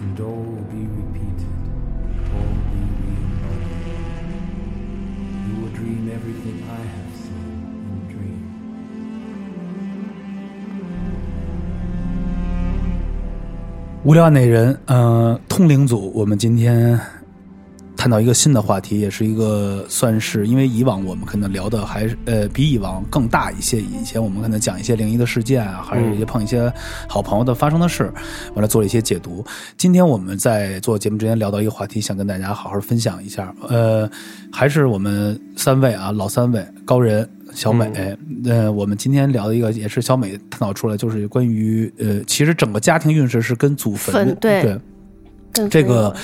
and all will be repeated, all be reembodied. You will dream everything I have seen in dream. 无聊案内人，呃，通灵组，我们今天探讨一个新的话题，也是一个算是，因为以往我们可能聊的还是呃比以往更大一些，以前我们可能讲一些灵异的事件啊，还是一些碰一些好朋友的发生的事，完了做了一些解读。今天我们在做节目之前聊到一个话题，想跟大家好好分享一下，呃，还是我们三位啊，老三位高人。小美，呃，我们今天聊的一个也是小美探讨出来，就是关于呃，其实整个家庭运势是跟祖坟坟对这个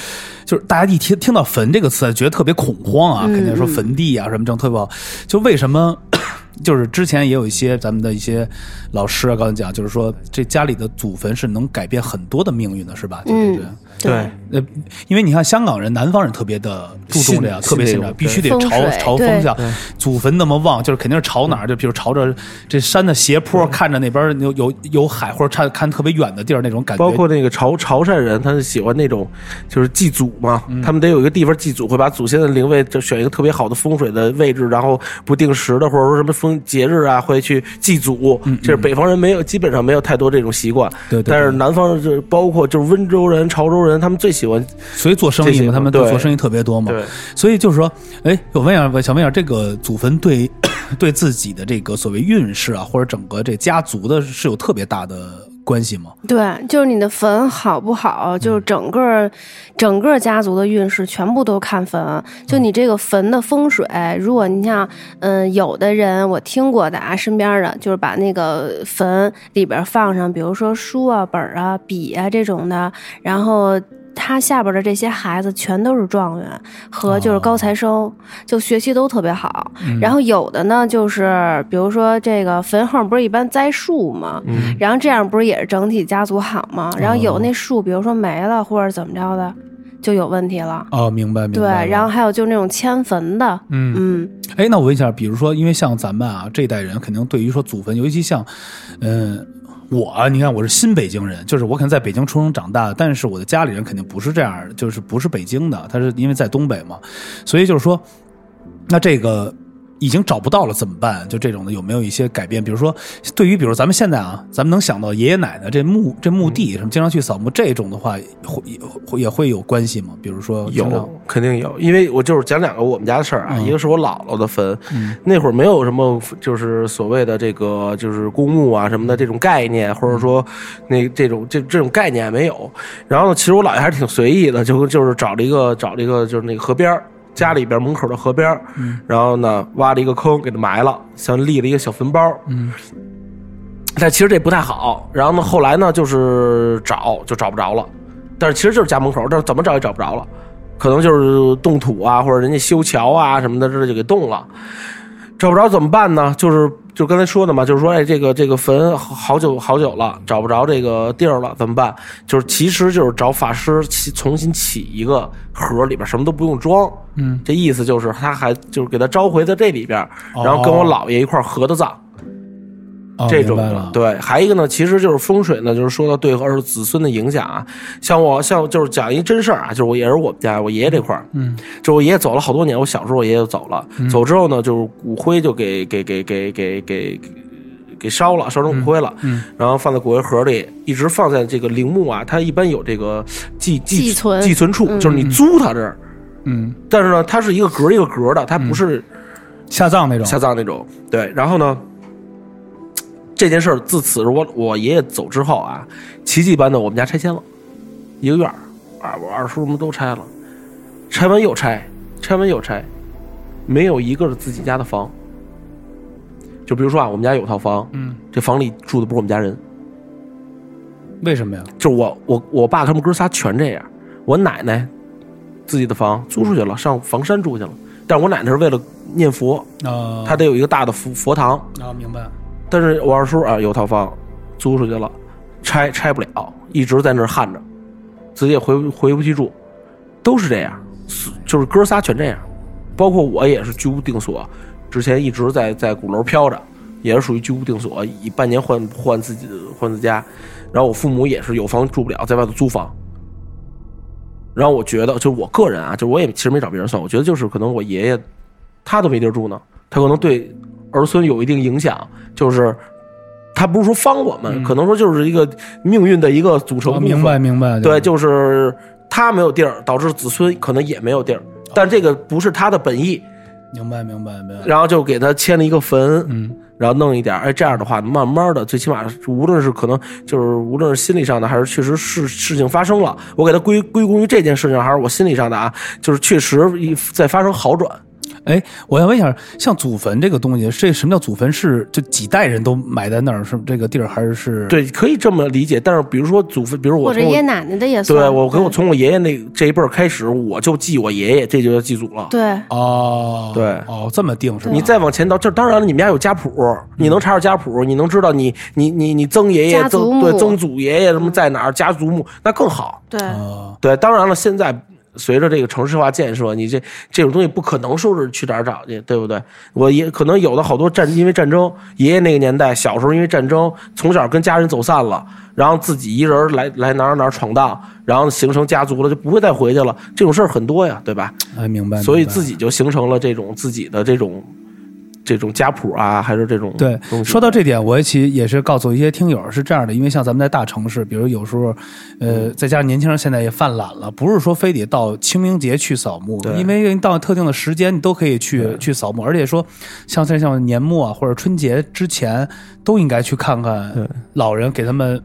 就是大家一听听到坟这个词，觉得特别恐慌啊，嗯肯定说坟地啊什么这种特别不好。就为什么？就是之前也有一些咱们的一些老师啊，刚才讲，就是说这家里的祖坟是能改变很多的命运的，是吧？就这嗯个。对，呃，因为你看香港人、南方人特别的注重这样，特别信这必须得朝朝风向，祖坟那么旺，就是肯定是朝哪儿，就比如朝着这山的斜坡，看着那边有有有海，或者看看特别远的地儿那种感觉。包括那个潮潮汕人，他是喜欢那种就是祭祖嘛，嗯他们得有一个地方祭祖，会把祖先的灵位就选一个特别好的风水的位置，然后不定时的或者说什么风节日啊会去祭祖。这是北方人没有，基本上没有太多这种习惯。嗯对对但是南方人就是包括就是温州人、潮州人，他们最喜欢所以做生意嘛，他们对做生意特别多嘛。对所以就是说，哎，我问一下，想问一下，这个祖坟对 对自己的这个所谓运势啊，或者整个这家族的是有特别大的关系吗？对，就是你的坟好不好，就是整个整个家族的运势全部都看坟。就你这个坟的风水，如果你像嗯，有的人我听过的啊，身边的就是把那个坟里边放上，比如说书啊、本啊、笔啊这种的，然后。他下边的这些孩子全都是状元和就是高材生，就学习都特别好。然后有的呢，就是比如说这个坟后不是一般栽树吗？然后这样不是也是整体家族好吗？然后有那树，比如说没了或者怎么着的，就有问题了。哦，明白明白对。，然后还有就是那种迁坟的，嗯嗯，哎，那我问一下，比如说，因为像咱们啊这一代人，肯定对于说祖坟，尤其像，嗯、我，你看我是新北京人，就是我可能在北京出生长大，但是我的家里人肯定不是这样，就是不是北京的，他是因为在东北嘛，所以就是说，那这个已经找不到了怎么办？就这种的有没有一些改变？比如说，对于比如咱们现在啊，咱们能想到爷爷奶奶这墓这墓地什么，经常去扫墓这种的话，会也会也会有关系吗？比如说有，肯定有，因为我就是讲两个我们家的事儿啊，嗯一个是我姥姥的坟，嗯那会儿没有什么就是所谓的这个就是公墓啊什么的这种概念，或者说那这种这这种概念没有。然后呢，其实我姥爷还是挺随意的，就就是找了一个找了一个就是那个河边儿家里边门口的河边儿然后呢挖了一个坑给它埋了，像立了一个小坟包。嗯但其实这不太好。然后呢，后来呢，就是找就找不着了，但是其实就是家门口，但是怎么找也找不着了，可能就是动土啊，或者人家修桥啊什么的，这就给动了。找不着怎么办呢？就是就刚才说的嘛，就是说，哎，这个这个坟好好久好久了，找不着这个地儿了，怎么办？就是其实就是找法师起重新起一个盒，里边什么都不用装。嗯，这意思就是他还就是给他召回在这里边，哦然后跟我姥爷一块合的葬。哦这种的对，还一个呢，其实就是风水呢，就是说到对儿子孙的影响啊。像我像就是讲一真事儿啊，就是我也是我们家我爷爷这块儿，嗯，就我爷爷走了好多年，我小时候我爷爷就走了，走之后呢，就是骨灰就给给给给给给给烧了，烧成骨灰了，嗯然后放在骨灰盒里，一直放在这个陵墓啊，它一般有这个寄寄寄存寄存处，嗯就是你租它这儿，嗯，但是呢，它是一个格一个格的，它不是。下葬那种，下葬那种。对，然后呢，这件事儿自此我我爷爷走之后啊，奇迹般的我们家拆迁了，一个院儿，啊，我二叔们都拆了，拆完又拆，拆完又拆，没有一个是自己家的房。就比如说啊，我们家有套房，嗯，这房里住的不是我们家人，为什么呀？就是我我我爸他们哥仨全这样，我奶奶自己的房租出去了，上房山住去了，但我奶奶是为了念佛，啊，她得有一个大的佛佛堂，啊，明白，但是我二叔啊有套房租出去了，拆拆不了，一直在那儿焊着，自己也回回不去住，都是这样，就是哥仨全这样，包括我也是居无定所，之前一直在在鼓楼飘着，也是属于居无定所，以半年换换自己换自家，然后我父母也是有房住不了，在外头租房，然后我觉得，就我个人啊，就我也其实没找别人算，我觉得就是可能我爷爷他都没地儿住呢，他可能对儿孙有一定影响，就是他不是说方我们，可能说就是一个命运的一个组成部分。哦明白明白，对，就是他没有地儿，导致子孙可能也没有地儿，但这个不是他的本意，明白明白明白，然后就给他迁了一个坟，嗯，然后弄一点儿，哎，这样的话，慢慢的，最起码无论是可能就是无论是心理上的，还是确实事事情发生了，我给他归归功于这件事情，还是我心理上的啊，就是确实一在发生好转。哎，我想问一下，像祖坟这个东西，这什么叫祖坟？是就几代人都埋在那儿，是这个地儿，还是是？对，可以这么理解。但是比如说祖坟，比如我从我或者爷爷奶奶的也算。对我跟我从我爷爷那这一辈儿开始，我就祭我爷爷，这就叫祭祖了。对哦，对哦，这么定是吧？你再往前倒，这当然了，你们家有家谱，你能查着家谱，你能知道你你你你曾爷爷、曾对曾祖爷爷什么在哪儿，家族墓那更好。对，哦，对，当然了，现在随着这个城市化建设，你这这种东西不可能说是去哪儿找去，对不对？我也可能有的好多战，因为战争，爷爷那个年代小时候因为战争，从小跟家人走散了，然后自己一人来来哪儿哪儿闯荡，然后形成家族了，就不会再回去了。这种事儿很多呀，对吧？哎，明白。所以自己就形成了这种自己的这种这种家谱啊，还是这种对东，西。说到这点，我其实也是告诉一些听友是这样的，因为像咱们在大城市，比如有时候，呃，嗯。再加上年轻人现在也犯懒了，不是说非得到清明节去扫墓，对。因为到特定的时间你都可以去去扫墓，而且说像在像年末啊或者春节之前都应该去看看老人，给他们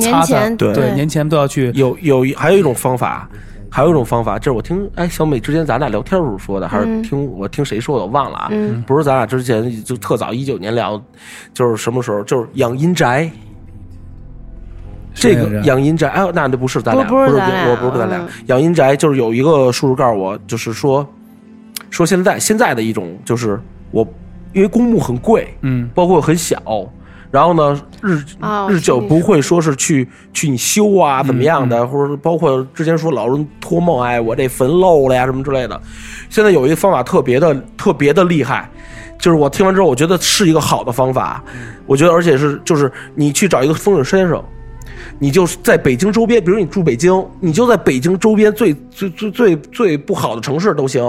擦擦，前对。对，年前都要去。有有一还有一种方法，还有一种方法，这是我听哎小美之前咱俩聊天时候说的，还是嗯听我听谁说的，我忘了啊。嗯不是咱俩之前就特早一九年聊，就是什么时候？就是养阴宅。这个是是养阴宅，哎，那那不是咱俩，不不是是咱俩我不是咱俩嗯。养阴宅就是有一个叔叔告诉我，就是说，说现在现在的一种就是我，因为公墓很贵，嗯，包括很小，然后呢，日、哦日久不会说是去去你修啊怎么样嗯的，或者包括之前说老人托梦，哎，我这坟漏了呀什么之类的。现在有一个方法特别的特别的厉害，就是我听完之后，我觉得是一个好的方法。我觉得而且是就是你去找一个风水先生。你就是在北京周边，比如你住北京，你就在北京周边最最最最最不好的城市都行，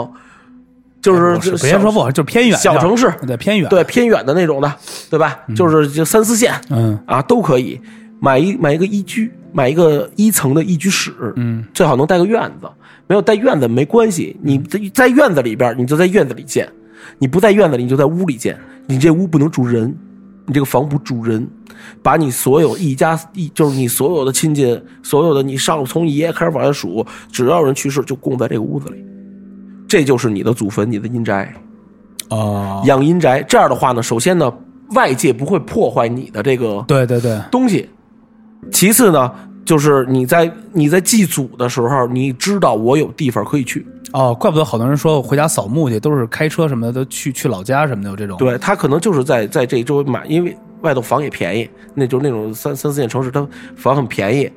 就是别说不好，就是偏远小城市对偏远，对，偏远的那种的，对吧？就是就三四线嗯啊都可以买一买一个一居，买一个一层的一居室，嗯，最好能带个院子。没有带院子没关系，你在在院子里边，你就在院子里建；你不在院子里，你就在屋里建。你这屋不能住人，你这个房不住人，把你所有一家一就是你所有的亲戚，所有的你上从爷爷开始往下数，只要有人去世就供在这个屋子里，这就是你的祖坟，你的阴宅。哦，养阴宅。这样的话呢，首先呢，外界不会破坏你的这个对对对，东西；其次呢，就是你在你在祭祖的时候，你知道我有地方可以去。哦，怪不得好多人说回家扫墓去，都是开车什么的，都去去老家什么的，有这种。，对他可能就是在在这周围买，因为外头房也便宜，那就是那种三三四线城市，他房很便宜。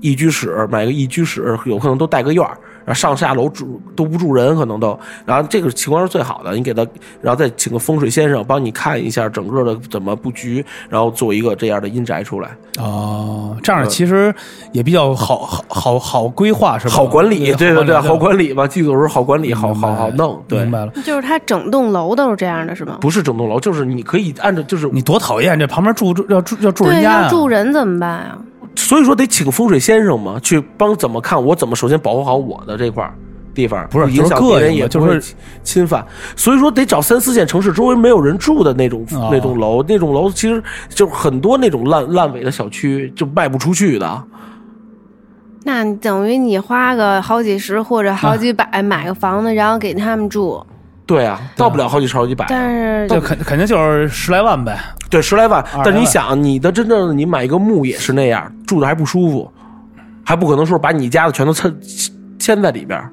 一居室买个一居室，有可能都带个院儿，然后上下楼住都不住人，可能都。然后这个情况是最好的，你给他，然后再请个风水先生帮你看一下整个的怎么布局，然后做一个这样的阴宅出来。哦，这样其实也比较好好好好规划是吧？好管理，对对对，好好管理吧，剧组时候好管理，好好好弄，对明，白了。就是他整栋楼都是这样的，是吗？不是整栋楼，就是你可以按照就是，你多讨厌，这旁边住住要住要住人对，家啊要住人怎么办呀？所以说得请风水先生嘛，去帮怎么看我怎么首先保护好我的这块儿地方，不是影响就是膈应别人也嘛就是侵侵犯，所以说得找三四线城市周围没有人住的那种哦那种楼，那种楼其实就是很多那种烂烂尾的小区就卖不出去的。那等于你花个好几十或者好几百买个房子，然后给他们住，对啊，到不了好几十好几百啊，但是就肯肯定就是十来万呗。对，十来万。但是你想，你的真正的你买一个墓也是那样，住的还不舒服，还不可能说把你家的全都迁迁在里边儿。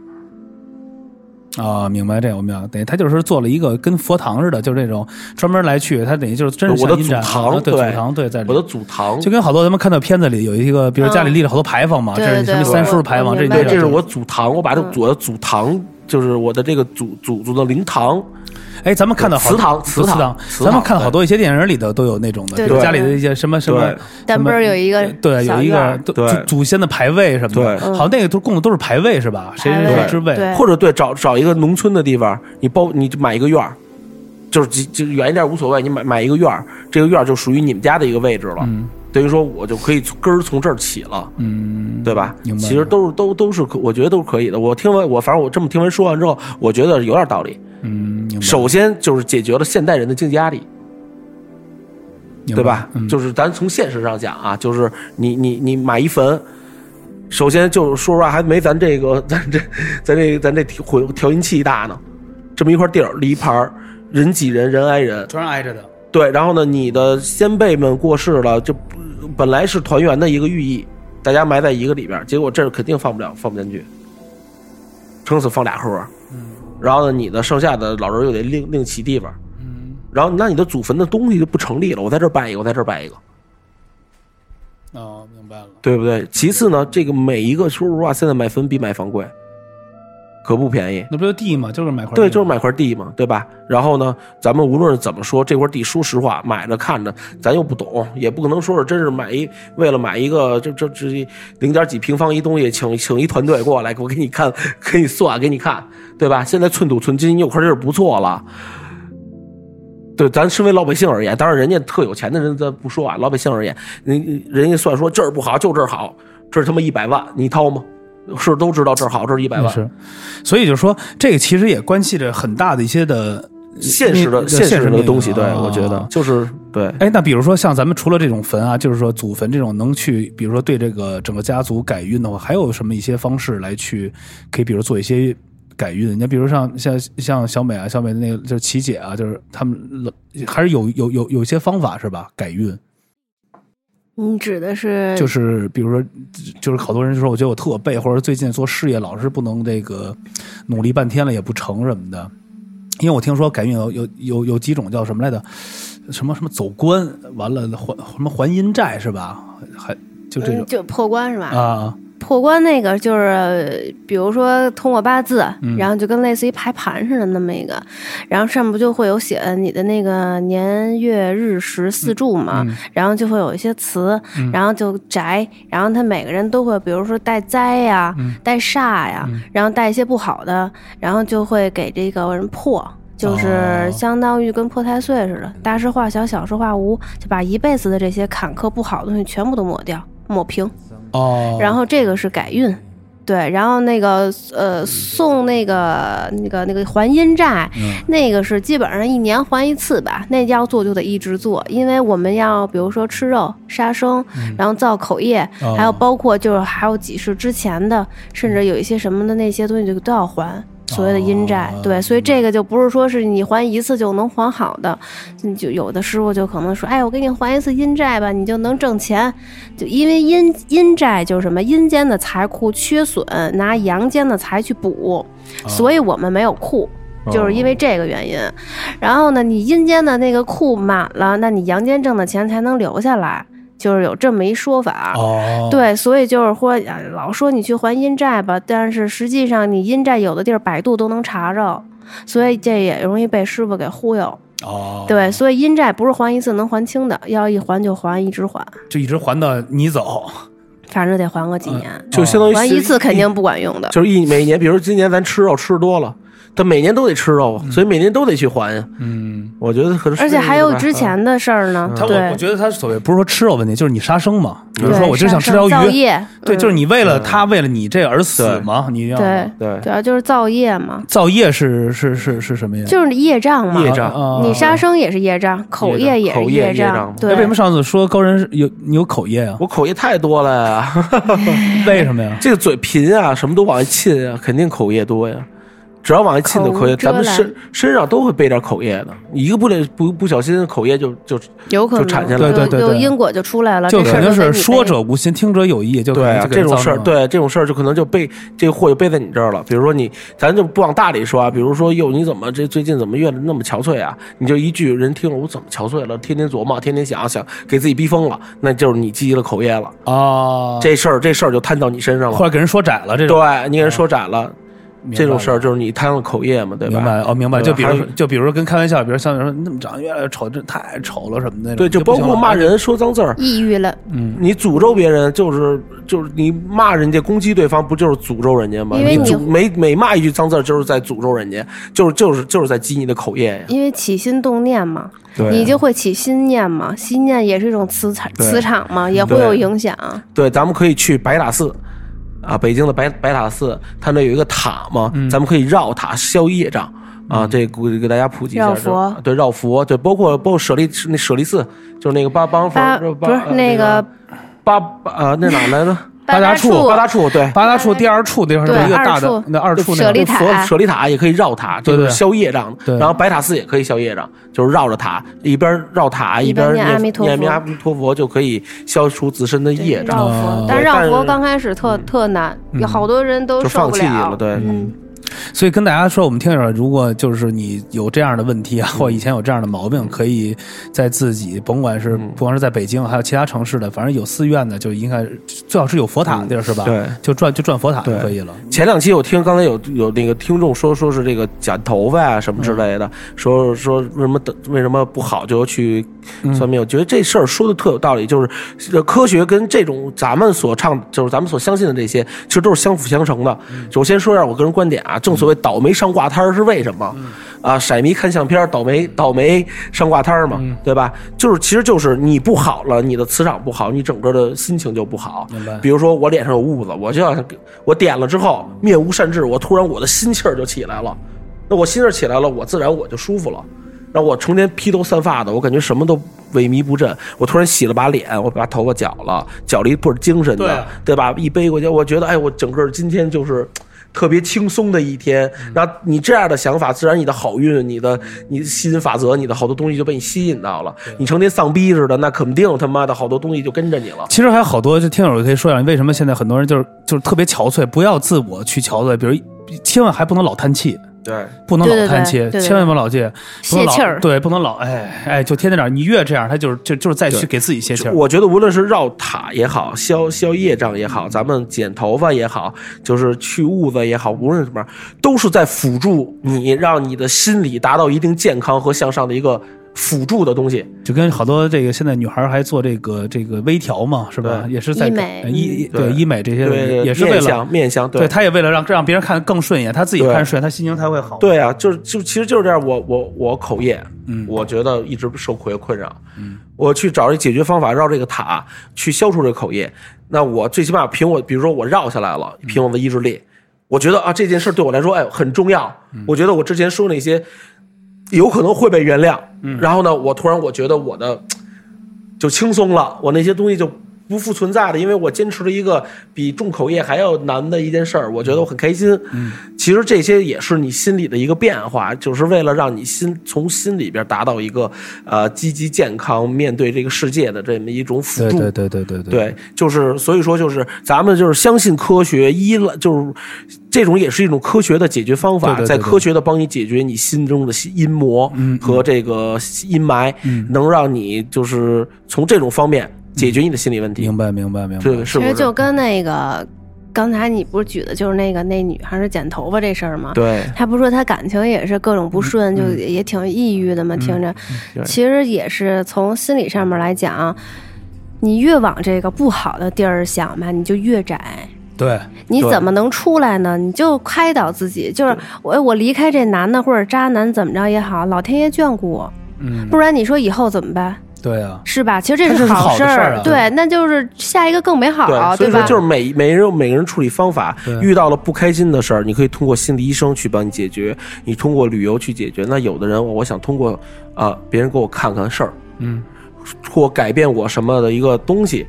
啊，明白这个，我明白。等于他就是做了一个跟佛堂似的，就是这种专门来去，他等于就是真是我的祖堂啊对对祖堂对，在我的祖堂，就跟好多咱们看到片子里有一个，比如家里立了好多牌坊嘛，对这是什么三叔牌坊，这这是我祖堂，我把这我的祖堂，就是我的这个祖祖祖的灵堂，哎，咱们看到祠堂祠堂祠堂，咱们看到好多一些电影里头都有那种的，比如家里的一些什么什么对，单边儿有一个对，有一个祖祖先的牌位什么的，对。好像那个都供的都是牌位是吧？谁谁谁之位，对。或者对找找一个农村的地方，你包你就买一个院儿，就是就远一点无所谓，你买买一个院儿，这个院儿就属于你们家的一个位置了。嗯等于说我就可以从根儿从这儿起了，嗯，对吧？明白其实都是都都是可，我觉得都是可以的。我听完我反正我这么听完说完之后，我觉得有点道理。嗯，首先就是解决了现代人的经济压力，对吧？嗯就是咱从现实上讲啊，就是你你你买一坟，首先就是说实话还没咱这个 咱这咱这咱这调调音器大呢，这么一块地儿立一盘儿，人挤人人挨人，全是挨着的，对，然后呢，你的先辈们过世了，就本来是团圆的一个寓意，大家埋在一个里边儿，结果这儿肯定放不了，放不进去，撑死放俩盒嗯，然后呢，你的剩下的老人又得另另起地方，嗯。然后那你的祖坟的东西就不成立了，我在这儿拜一个，我在这儿拜一个，哦，明白了，对不对？其次呢，这个每一个说实话，现在买坟比买房贵，可不便宜。那不就地吗？就是买块地对，就是买块地嘛，对吧？然后呢，咱们无论怎么说，这块地，说实话，买着看着，咱又不懂，也不可能说是真是买一为了买一个这这这零点几平方一东西，请请一团队过来，我给你看，给你算，给你看，对吧？现在寸土寸金，你有块地儿不错了。对，咱身为老百姓而言，当然人家特有钱的人咱不说啊，老百姓而言，人人家算说这儿不好，就这儿好，这儿他妈一百万，你掏吗？是都知道这儿好，这儿一百万，是，所以就是说，这个其实也关系着很大的一些的现实的那现实的东西，对啊我觉得就是对。哎，那比如说像咱们除了这种坟啊，就是说祖坟这种能去，比如说对这个整个家族改运的话，还有什么一些方式来去可以，比如做一些改运？你比如像像像小美啊，小美的那个就是琪姐啊，就是他们还是有有有有一些方法是吧？改运你指的是就是比如说，就是好多人就说，我觉得我特背，或者最近做事业老是不能这个努力半天了也不成什么的。因为我听说改运有有有有几种叫什么来着？什么什么走关，完了还什么还阴债是吧？还就这种嗯就破关是吧？啊，破关那个就是，比如说通过八字，嗯。然后就跟类似于排盘似的那么一个，然后上面不就会有写你的那个年月日时四柱嘛，嗯。然后就会有一些词，然后就宅，然后他每个人都会，比如说带灾呀、嗯。带煞呀，然后带一些不好的，然后就会给这个人破。就是哦。相当于跟破太岁似的，大事化小，小事化无，就把一辈子的这些坎坷不好的东西全部都抹掉，抹平。哦，然后这个是改运，对，然后那个呃送那个那个那个还阴债，嗯。那个是基本上一年还一次吧，那要做就得一直做，因为我们要比如说吃肉、杀生，然后造口业，哦。还有包括就是还有几世之前的，甚至有一些什么的那些东西就都要还。所谓的阴债，哦对，所以这个就不是说是你还一次就能还好的，你就有的师傅就可能说，哎，我给你还一次阴债吧，你就能挣钱，就因为阴阴债就是什么阴间的财库缺损，拿阳间的财去补，所以我们没有库。就是因为这个原因，然后呢，你阴间的那个库满了，那你阳间挣的钱才能留下来，就是有这么一说法。哦，对，所以就是说，啊老说你去还阴债吧，但是实际上你阴债有的地儿百度都能查着，所以这也容易被师傅给忽悠。哦，对，所以阴债不是还一次能还清的，要一还就还，一直还，就一直还到你走，反正得还个几年。就相当于还一次肯定不管用的。就是一每年，比如今年咱吃肉吃多了，但每年都得吃肉，所以每年都得去还呀。嗯，我觉得可能而且还有之前的事儿呢，他我对。我，觉得他所谓不是说吃肉问题，就是你杀生嘛，比如说我就想吃条鱼，对，嗯。就是你为了他为了你这而死嘛，你要对对。主要就是造业嘛，造业是是是是什么呀？就是业障嘛。业障啊你杀生也是业障，口业也是业业障对，为什么上次说高人有你有口业啊？我口业太多了呀，为什么呀？这个嘴贫啊，什么都往外沁啊，肯定口业多呀。只要往外沁的口业，口无遮拦咱们身身上都会背点口业的。你一个不不不小心，口业就就有可能就产下来对对对对就因果就出来了，就肯定是说者无心，听者有意，就可对这种事儿，对这种事儿就可能就背这个祸就背在你这儿了。比如说你，咱就不往大里说啊，比如说哟，你怎么这最近怎么越来那么憔悴啊？你就一句人听了，我怎么憔悴了？天天琢磨，天天想，想给自己逼疯了，那就是你积了口业了。啊，这事儿这事儿就摊到你身上了。或者给人说窄了这种，对你给人说窄了，这种事儿就是你贪了口业嘛，对吧？明白哦，明白。就比如就比如说跟开玩笑，比如像说那么长得越来越丑，这太丑了什么的那种。对，就包括骂人、说脏字儿，抑郁了，嗯你诅咒别人，就是就是你骂人家、攻击对方，不就是诅咒人家吗？因为你你每每骂一句脏字儿，就是在诅咒人家，就是就是就是在激你的口业呀。因为起心动念嘛，你就会起心念嘛，心念也是一种磁场，磁场嘛，也会有影响。对，咱们可以去白塔寺，啊，北京的白白塔寺，它那有一个塔嘛，嗯咱们可以绕塔消业障。啊，这给给大家普及一下，绕佛对绕佛，对，包括包括舍利那舍利寺，就是那个八帮佛不是呃那个八八啊，那哪来着？八大处八大处，对，八大处第二处地方是一个大的那二处那个舍利塔。佛舍利塔也可以绕塔，就是消业障的。然后白塔寺也可以消业障，就是绕着塔，一边绕塔一边边念念阿弥陀佛。念阿弥陀佛，就可以消除自身的业障。但是绕对但是佛刚开始特特难，有好多人都就受不放弃了，对，嗯，所以跟大家说，我们听友，如果就是你有这样的问题啊，或以前有这样的毛病，可以在自己甭管是不光是在北京，还有其他城市的，反正有寺院的，就应该最好是有佛塔的地儿，是吧？对就转就转佛塔就可以了。前两期我听刚才有有那个听众说说是这个剪头发啊什么之类的，说说为什么的为什么不好就去算命？我觉得这事儿说的特有道理，就是呃科学跟这种咱们所唱就是咱们所相信的这些，其实都是相辅相成的。首先说一下我个人观点啊，正所谓倒霉上挂摊儿是为什么？啊，色迷看相片儿，倒霉倒霉上挂摊儿嘛，对吧？就是其实就是你不好了，你的磁场不好，你整个的心情就不好。明白比如说我脸上有痦子，我就要我点了之后面无善志，我突然我的心气儿就起来了，那我心气儿起来了，我自然我就舒服了。然后我成天披头散发的，我感觉什么都萎靡不振。我突然洗了把脸，我把头发绞了，绞了一倍精神的，对啊对吧？一背过去，我觉得哎，我整个今天就是。特别轻松的一天，那你这样的想法，自然你的好运、你的你吸引法则、你的好多东西就被你吸引到了。你成天丧逼似的，那肯定他妈的好多东西就跟着你了。其实还有好多，就听友可以说一下，为什么现在很多人就是就是特别憔悴，不要自我去憔悴，比如千万还不能老叹气。对，不能老叹气，对对对千万不能老气，不能老泄气儿对，不能老哎哎，就天天这样。你越这样，他就是就就是再去给自己泄气儿。我觉得无论是绕塔也好，消消业障也好，咱们剪头发也好，就是去痦子也好，无论什么，都是在辅助你，让你的心理达到一定健康和向上的一个辅助的东西。就跟好多这个现在女孩还做这个这个微调嘛，是吧？也是在医美呃医对对医美这些对，也是为了面相面相，对，她也为了让让别人看更顺眼，她自己看顺眼，她心情才会好。对啊，就是就其实就是这样。我我我口业，嗯，我觉得一直受口业困扰，嗯，我去找一解决方法，绕这个塔去消除这个口业。那我最起码凭我，比如说我绕下来了，凭我的意志力，我觉得啊这件事对我来说，哎很重要。我觉得我之前说那些有可能会被原谅，嗯。然后呢，我突然我觉得我的就轻松了，我那些东西就不复存在的，因为我坚持了一个比重口业还要难的一件事儿，我觉得我很开心。嗯，其实这些也是你心里的一个变化，就是为了让你心从心里边达到一个呃积极健康面对这个世界的这么一种辅助。对对对对对对对，就是所以说，就是咱们就是相信科学，依赖就是这种也是一种科学的解决方法，对对对对在科学的帮你解决你心中的阴魔和这个阴霾，能让你就是从这种方面解决你的心理问题。明白明白明白。其实就跟那个刚才你不是举的就是那个那女孩是剪头发这事儿吗？对她不是说她感情也是各种不顺，就嗯也挺抑郁的嘛，听着。对其实也是从心理上面来讲，你越往这个不好的地儿想吧，你就越窄。对对你怎么能出来呢？你就开导自己，就是我我离开这男的或者渣男怎么着也好，老天爷眷顾我，嗯不然你说以后怎么办？对啊，是吧？其实这是好事儿啊。对，那就是下一个更美好，对，所以说吧？就是每每个人有每个人处理方法，遇到了不开心的事儿，你可以通过心理医生去帮你解决，你通过旅游去解决。那有的人，我想通过啊、别人给我看看事儿，嗯，或改变我什么的一个东西，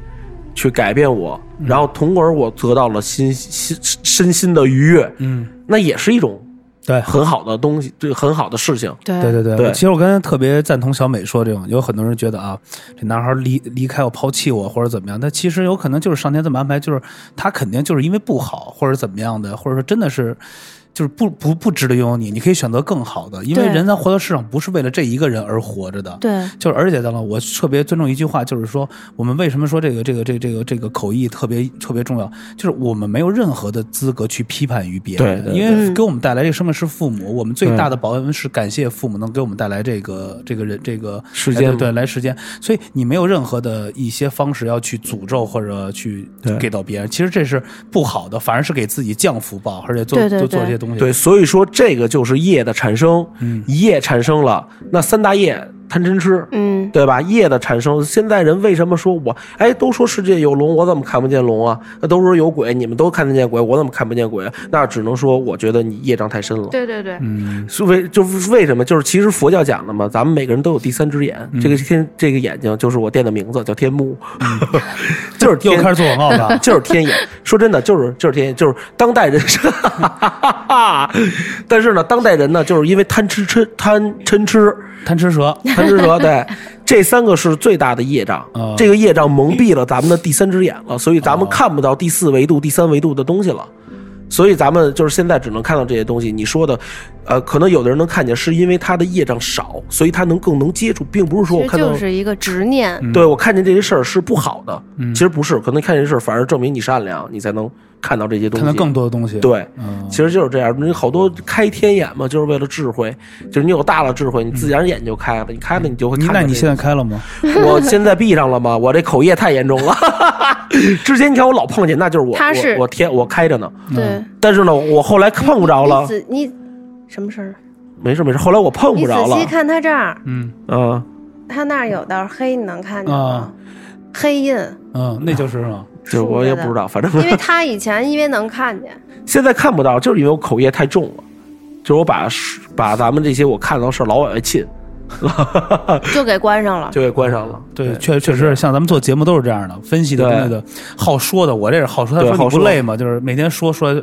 去改变我，嗯。然后从而我得到了心心身心的愉悦，嗯，那也是一种对。很好的东西，对很好的事情。对对对对，对其实我刚才特别赞同小美说这种，有很多人觉得啊，这男孩离离开我、抛弃我或者怎么样，但其实有可能就是上天这么安排，就是他肯定就是因为不好或者怎么样的，或者说真的是。就是不不不值得拥有你，你可以选择更好的，因为人在活到世上不是为了这一个人而活着的。对，就是而且呢，我特别尊重一句话，就是说我们为什么说这个这个这个这个这个口译特别特别重要，就是我们没有任何的资格去批判于别人，对对因为嗯给我们带来这个生命是父母，我们最大的报恩是感谢父母能给我们带来这个这个人这个时间哎对对来时间，所以你没有任何的一些方式要去诅咒或者去给到别人，其实这是不好的，反而是给自己降福报，而且做对对做做这些东西。对，所以说这个就是业的产生，嗯。业产生了，那三大业贪嗔痴，嗯，对吧？业的产生，现在人为什么说我哎，都说世界有龙，我怎么看不见龙啊？那都说有鬼，你们都看得见鬼，我怎么看不见鬼？那只能说，我觉得你业障太深了。对对对，嗯，是为就是为什么？就是其实佛教讲的嘛，咱们每个人都有第三只眼，这个天这个眼睛就是我店的名字，叫天目，就是天又开始做广告了。就是天眼。说真的，就是就是天眼，就是当代人。但是呢，当代人呢，就是因为贪吃吃贪嗔痴。贪吃蛇，贪吃蛇，对，这三个是最大的业障。哦这个业障蒙蔽了咱们的第三只眼了，所以咱们看不到第四维度、第三维度的东西了。所以咱们就是现在只能看到这些东西。你说的，呃，可能有的人能看见，是因为他的业障少，所以他能更能接触，并不是说我看到就是一个执念，对我看见这些事儿是不好的，嗯其实不是，可能看见这事儿反而证明你善良，你才能看到这些东西。看到更多的东西。，对，嗯，其实就是这样。你好多开天眼嘛，就是为了智慧，就是你有大了智慧，你自然眼就开了，你开了你就会你看到。那你现在开了吗？我现在闭上了吗？我这口业太严重了。之前你看我老碰见，那就是我他是我我天我开着呢，对，但是呢，我后来碰不着了你。仔你什么事儿？没事没事，后来我碰不着了仔细。看他这儿，嗯嗯，他那儿有道黑，你能看见吗啊？黑印，嗯，那就是嘛。就我也不知道，反正因为 他以前因为能看见，现在看不到，就是因为我口业太重了。就是我把把咱们这些我看到的事儿老往外沁，就给关上了。就给关上了。对，确确实像咱们做节目都是这样的，分析的对东西的，好说的，我这是好说。他说你不对好说累吗？就是每天说说，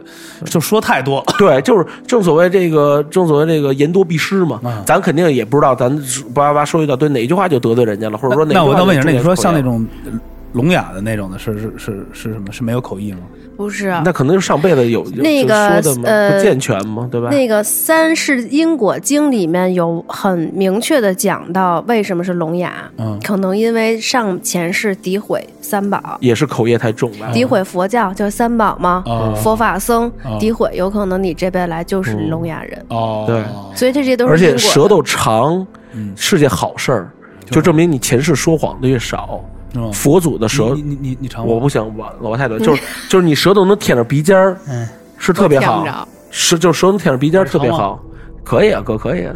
就说太多。对，就是正所谓这个，正所谓这个言多必失嘛。嗯咱肯定也不知道，咱叭叭叭说一大堆，哪句话就得罪人家了，或者说哪句话那我再问一下，那你说像那种呃聋哑的那种的，是是是是什么？是没有口译吗？不是啊那可能是上辈子有有那个呃不健全吗，对吧？那个《三世因果经》里面有很明确的讲到为什么是聋哑，嗯可能因为上前世诋毁三宝，也是口业太重了。诋毁佛教就是三宝嘛，哦佛法僧哦诋毁，有可能你这辈来就是聋哑人，哦，对所以这些都是而且舌头长嗯是件好事儿，就证明你前世说谎的越少。嗯佛祖的舌你，你你你尝过？我不想往老太多，就是 就是你舌头能舔着鼻尖儿，嗯，是特别好舔不着，是就是舌头舔着鼻尖儿特别好。可以啊，哥可以啊。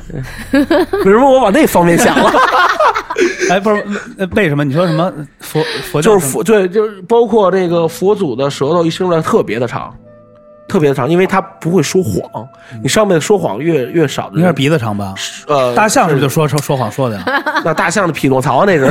对 为什么我往那方面想了？哎，不是呃为什么？你说什么佛佛教就是佛对，就是包括这个佛祖的舌头一伸出来特别的长，特别的长，因为他不会说谎。你上辈子说谎越越少的人，应该是鼻子长吧？呃大象是不是就说说说谎说的呀？那大象的匹诺曹那是，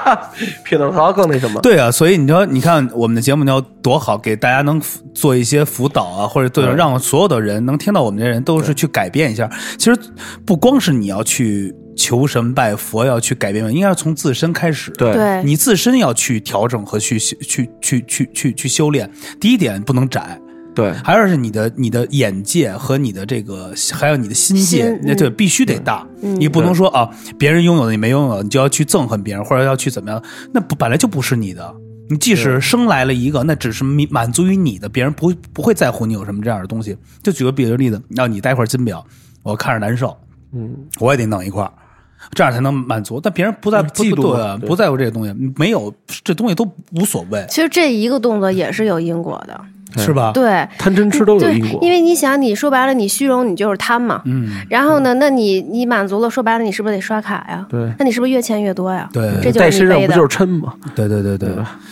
匹诺曹更那什么。对啊，所以你说，你看我们的节目要多好，给大家能做一些辅导啊，或者对对让所有的人能听到我们这人都是去改变一下。其实不光是你要去求神拜佛，要去改变，应该是从自身开始。对对你自身要去调整和去去去去去去去修炼。第一点不能窄，对还有是你的你的眼界和你的这个，还有你的心界心，那对必须得大。嗯你不能说啊，别人拥有的你没拥有，你就要去憎恨别人，或者要去怎么样？那不本来就不是你的。你即使生来了一个，那只是满满足于你的，别人不会不会在乎你有什么这样的东西。就举个别的例子，要你戴一块金表，我看着难受，嗯，我也得弄一块儿，这样才能满足。但别人不在不嫉妒不在乎这些东西，没有这东西都无所谓，其实这一个动作也是有因果的，是吧？对。贪嗔痴都有对因果，。因为你想，你说白了，你虚荣，你就是贪嘛。嗯，然后呢，那你你满足了，说白了，你是不是得刷卡呀？对那你是不是越欠越多呀？对这就在是。身上不就是嗔吗？对对对对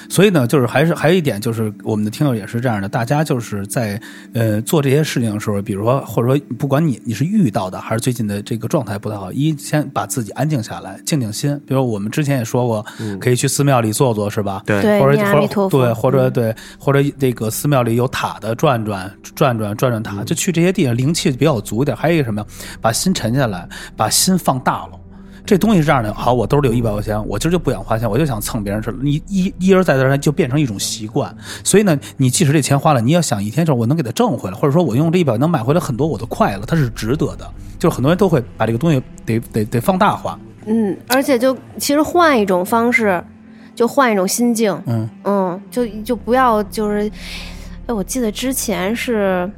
所以呢，就是还是还有一点，就是我们的听友也是这样的，大家就是在呃做这些事情的时候，比如说或者说不管你你是遇到的，还是最近的这个状态不太好，一先把自己安静下来，静静心。比如我们之前也说过，可以去寺庙里坐坐，是吧？对对或者念阿弥陀佛或者对，或者嗯对，或者这个寺庙里有塔的转转转转转转塔，就去这些地方灵气比较足一点。还有一个什么呀？把心沉下来，把心放大了。这东西是这样的，好，我兜里有一百块钱，我今儿就不想花钱，我就想蹭别人吃。你一一而再再而三就变成一种习惯，所以呢，你即使这钱花了，你要想一天之后我能给它挣回来，或者说我用这一百能买回来很多我的快乐，它是值得的。就是很多人都会把这个东西得得得放大化，嗯，而且就其实换一种方式，就换一种心境，嗯嗯，就就不要就是，哎，我记得之前是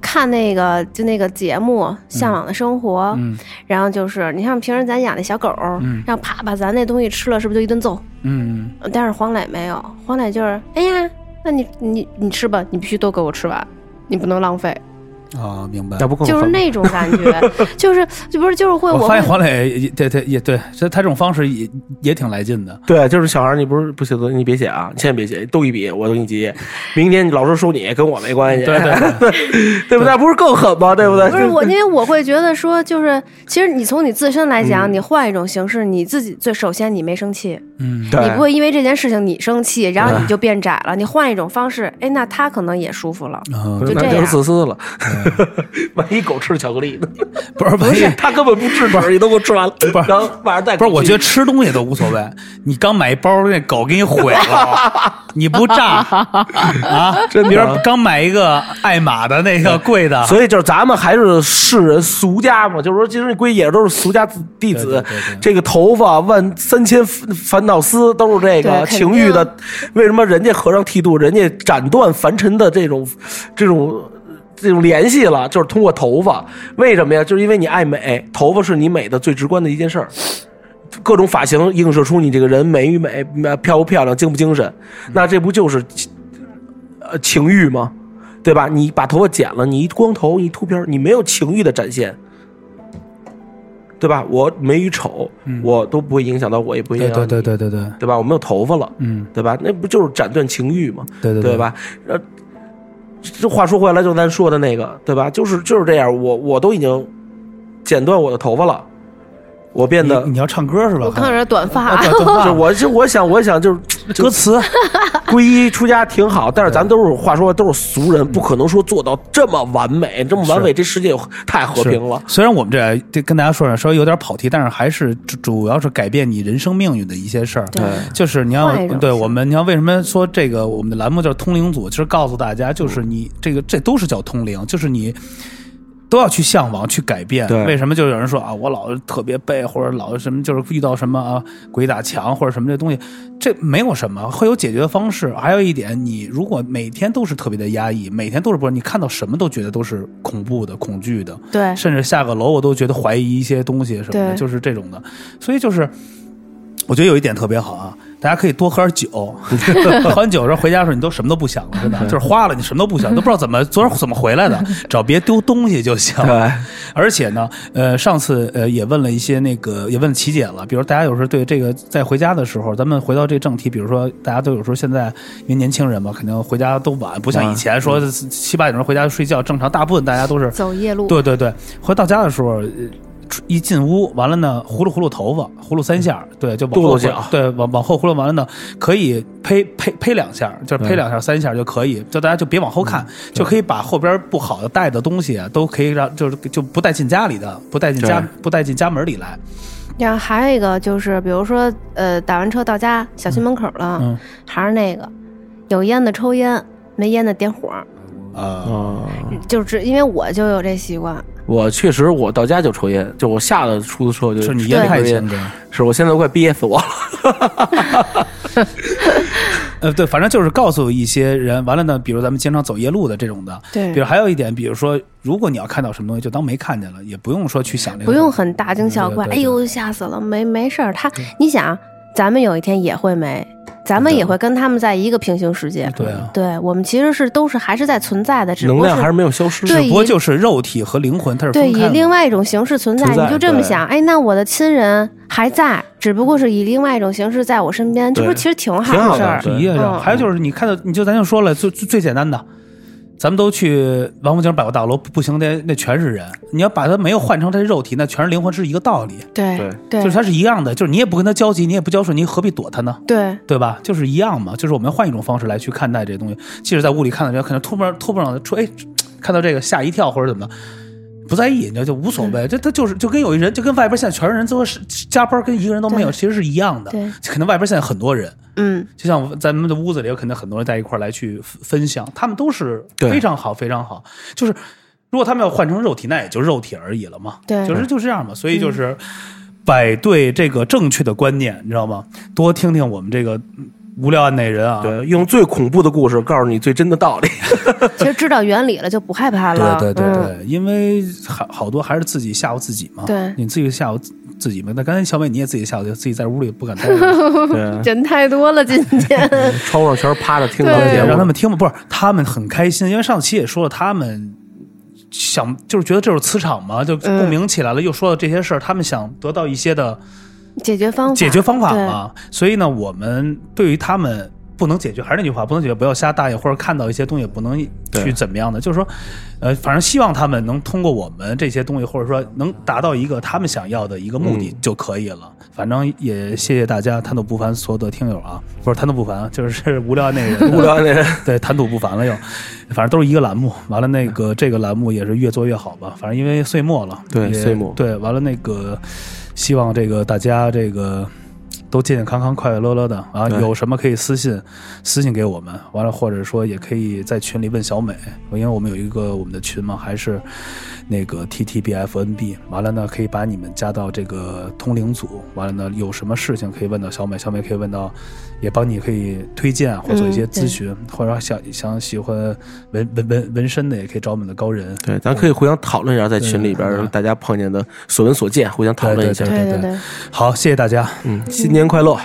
看那个就那个节目《向往的生活》，嗯然后就是你像平时咱养那小狗，嗯。让啪把咱那东西吃了，是不是就一顿揍？嗯，但是黄磊没有，黄磊就是，哎呀，那你你你吃吧，你必须都给我吃完，你不能浪费，啊，明白就是那种感觉，就是就不是就是会我发现黄磊也对对也对，这他这种方式也也挺来劲的。对，就是小孩，你不是不写作业，你别写啊，千万别写，都一笔，我都给你记。明天老师收你，跟我没关系，对对对，对不对？不是更狠吗？对不对？不是我，因为我会觉得说，就是其实你从你自身来嗯讲，你换一种形式，你自己最首先你没生气，嗯，你不会因为这件事情你生气，然后你就变窄了。你换一种方式，哎，那他可能也舒服了。嗯就这样就是自私了。万一狗吃巧克力呢？不是不是他根本不吃纸，你都给我吃完了，不是然后晚上再不是，我觉得吃东西都无所谓。你刚买一包，那狗给你毁了，你不炸 啊？真的比如说刚买一个爱玛的那个贵的，所以就是咱们还是世人俗家嘛，就是说，其实归也都是俗家子弟子。这个头发万三千烦恼丝都是这个情欲的。为什么人家和尚剃度，人家斩断凡尘的这种这种这种联系了？就是通过头发。为什么呀？就是因为你爱美，头发是你美的最直观的一件事儿。各种发型映射出你这个人美与美，漂不漂亮，精不精神。那这不就是呃情欲吗？对吧？你把头发剪了，你一光头，你秃瓢，你没有情欲的展现，对吧？我美与丑，我都不会影响到我，也不会影对对响到你，对对对对，对吧？我没有头发了，嗯，对吧？那不就是斩断情欲吗？对对对？吧？呃，这话说回来，就咱说的那个，对吧？就是就是这样，我我都已经剪断我的头发了，我变得你你要唱歌是吧？我看着短发，啊对对 就我就我想我想就是 歌词，皈依出家挺好，但是咱都是话说都是俗人，不可能说做到这么完美，这么完美，这世界太和平了。虽然我们这这跟大家说说稍微有点跑题，但是还是主主要是改变你人生命运的一些事儿。对就是你要对我们，你要为什么说这个我们的栏目叫通灵组？其实告诉大家，就是你这个这都是叫通灵，就是你。都要去向往，去改变。对为什么就有人说啊，我老是特别背，或者老是什么，就是遇到什么啊鬼打墙或者什么这东西，这没有什么，会有解决的方式。还有一点，你如果每天都是特别的压抑，每天都是不是你看到什么都觉得都是恐怖的、恐惧的，对甚至下个楼我都觉得怀疑一些东西什么的，就是这种的。所以就是，我觉得有一点特别好啊，大家可以多喝点酒，喝完酒之后回家的时候你都什么都不想了，真的。就是花了你什么都不想，都不知道怎么昨儿怎么回来的，只要别丢东西就行。对，而且呢，呃，上次呃也问了一些那个也问琪姐了，比如大家有时候对这个在回家的时候，咱们回到这正题，比如说大家都有时候现在因为年轻人嘛，肯定回家都晚，不像以前说七八点钟回家睡觉，正常大部分大家都是走夜路，对对对，回到家的时候，一进屋完了呢，呼噜呼噜头发，呼噜三下，对，就往后对，往往后呼噜完了呢，可以呸呸呸两下，就是呸两下、三下就可以，就大家就别往后看，就可以把后边不好的带的东西啊，都可以让就是就不带进家里的，不带进家不带进家门里来，然后还有一个就是，比如说，呃，打完车到家，小区门口了，嗯。还是那个有烟的抽烟，没烟的点火，啊、啊，就是因为我就有这习惯，我确实我到家就抽烟，就我下了出租车就是你烟太轻，对。是我现在都快憋死我了。呃，对，反正就是告诉一些人，完了呢，比如咱们经常走夜路的这种的，对比如还有一点，比如说，如果你要看到什么东西，就当没看见了，也不用说去想这个，不用很大惊小怪，哎呦吓死了，没没事儿。他，你想，咱们有一天也会没，咱们也会跟他们在一个平行世界。对啊对我们其实是都是还是在存在的，只不过能量还是没有消失。对只不过就是肉体和灵魂它是分对，以开的另外一种形式存在，存在你就这么对想，哎，那我的亲人还在，只不过是以另外一种形式在我身边，这不是其实挺好挺好的事儿。嗯还有就是你看到，你就咱就说了，最最最简单的，咱们都去王府井百货大楼，不行，那那全是人。你要把它没有换成它的肉体，那全是灵魂，是一个道理，对对对就是它是一样的，就是你也不跟他交集，你也不交涉，你何必躲他呢？对对吧？就是一样嘛，就是我们换一种方式来去看待这些东西。即使在屋里看到这个，可能突然突然说，哎，看到这个吓一跳或者怎么的，不在意，你知道就无所谓。这他就是就跟有一人，就跟外边现在全是人最后是加班，跟一个人都没有，其实是一样的。对可能外边现在很多人，嗯，就像咱们的屋子里，有可能很多人在一块来去分分享，他们都是非常好，非常好。就是如果他们要换成肉体，那也就肉体而已了嘛。对就是就这样嘛。所以就是摆对这个正确的观念，你知道吗？多听听我们这个嗯无聊案内人啊。对，用最恐怖的故事告诉你最真的道理。其实知道原理了就不害怕了。对对对嗯对，因为好好多还是自己吓唬自己嘛。对你自己吓唬自自己嘛。那刚才小美你也自己吓唬自己，自己在屋里不敢待着。人太多了，今天 窗户上全是趴着听咱们节目，让他们听吧，不是他们很开心，因为上期也说了，他们想就是觉得这是磁场嘛，就嗯共鸣起来了，又说了这些事儿，他们想得到一些的解决方法，解决方法嘛，所以呢，我们对于他们。不能解决，还是那句话，不能解决，不要瞎答应，或者看到一些东西不能去怎么样的，就是说，呃，反正希望他们能通过我们这些东西，或者说能达到一个他们想要的一个目的嗯就可以了。反正也谢谢大家，谈吐不凡所有的听友啊，不是谈吐不凡啊，就是无聊那人，无聊那人。对，谈吐不凡了又，反正都是一个栏目。完了，那个这个栏目也是越做越好吧。反正因为岁末了，对岁末对，完了那个希望这个大家这个都健健康康、快快乐乐的啊。有什么可以私信私信给我们，完了或者说也可以在群里问小美，因为我们有一个我们的群嘛，还是那个 T T B F N B。完了呢，可以把你们加到这个通灵组。完了呢，有什么事情可以问到小美，小美可以问到，也帮你可以推荐或者做一些咨询，或者说想想喜欢纹纹纹纹身的，也可以找我们的高人。对，咱可以互相讨论一下，在群里边儿大家碰见的所闻所见，互相讨论一下对。对对对，好，谢谢大家。嗯，新年快乐！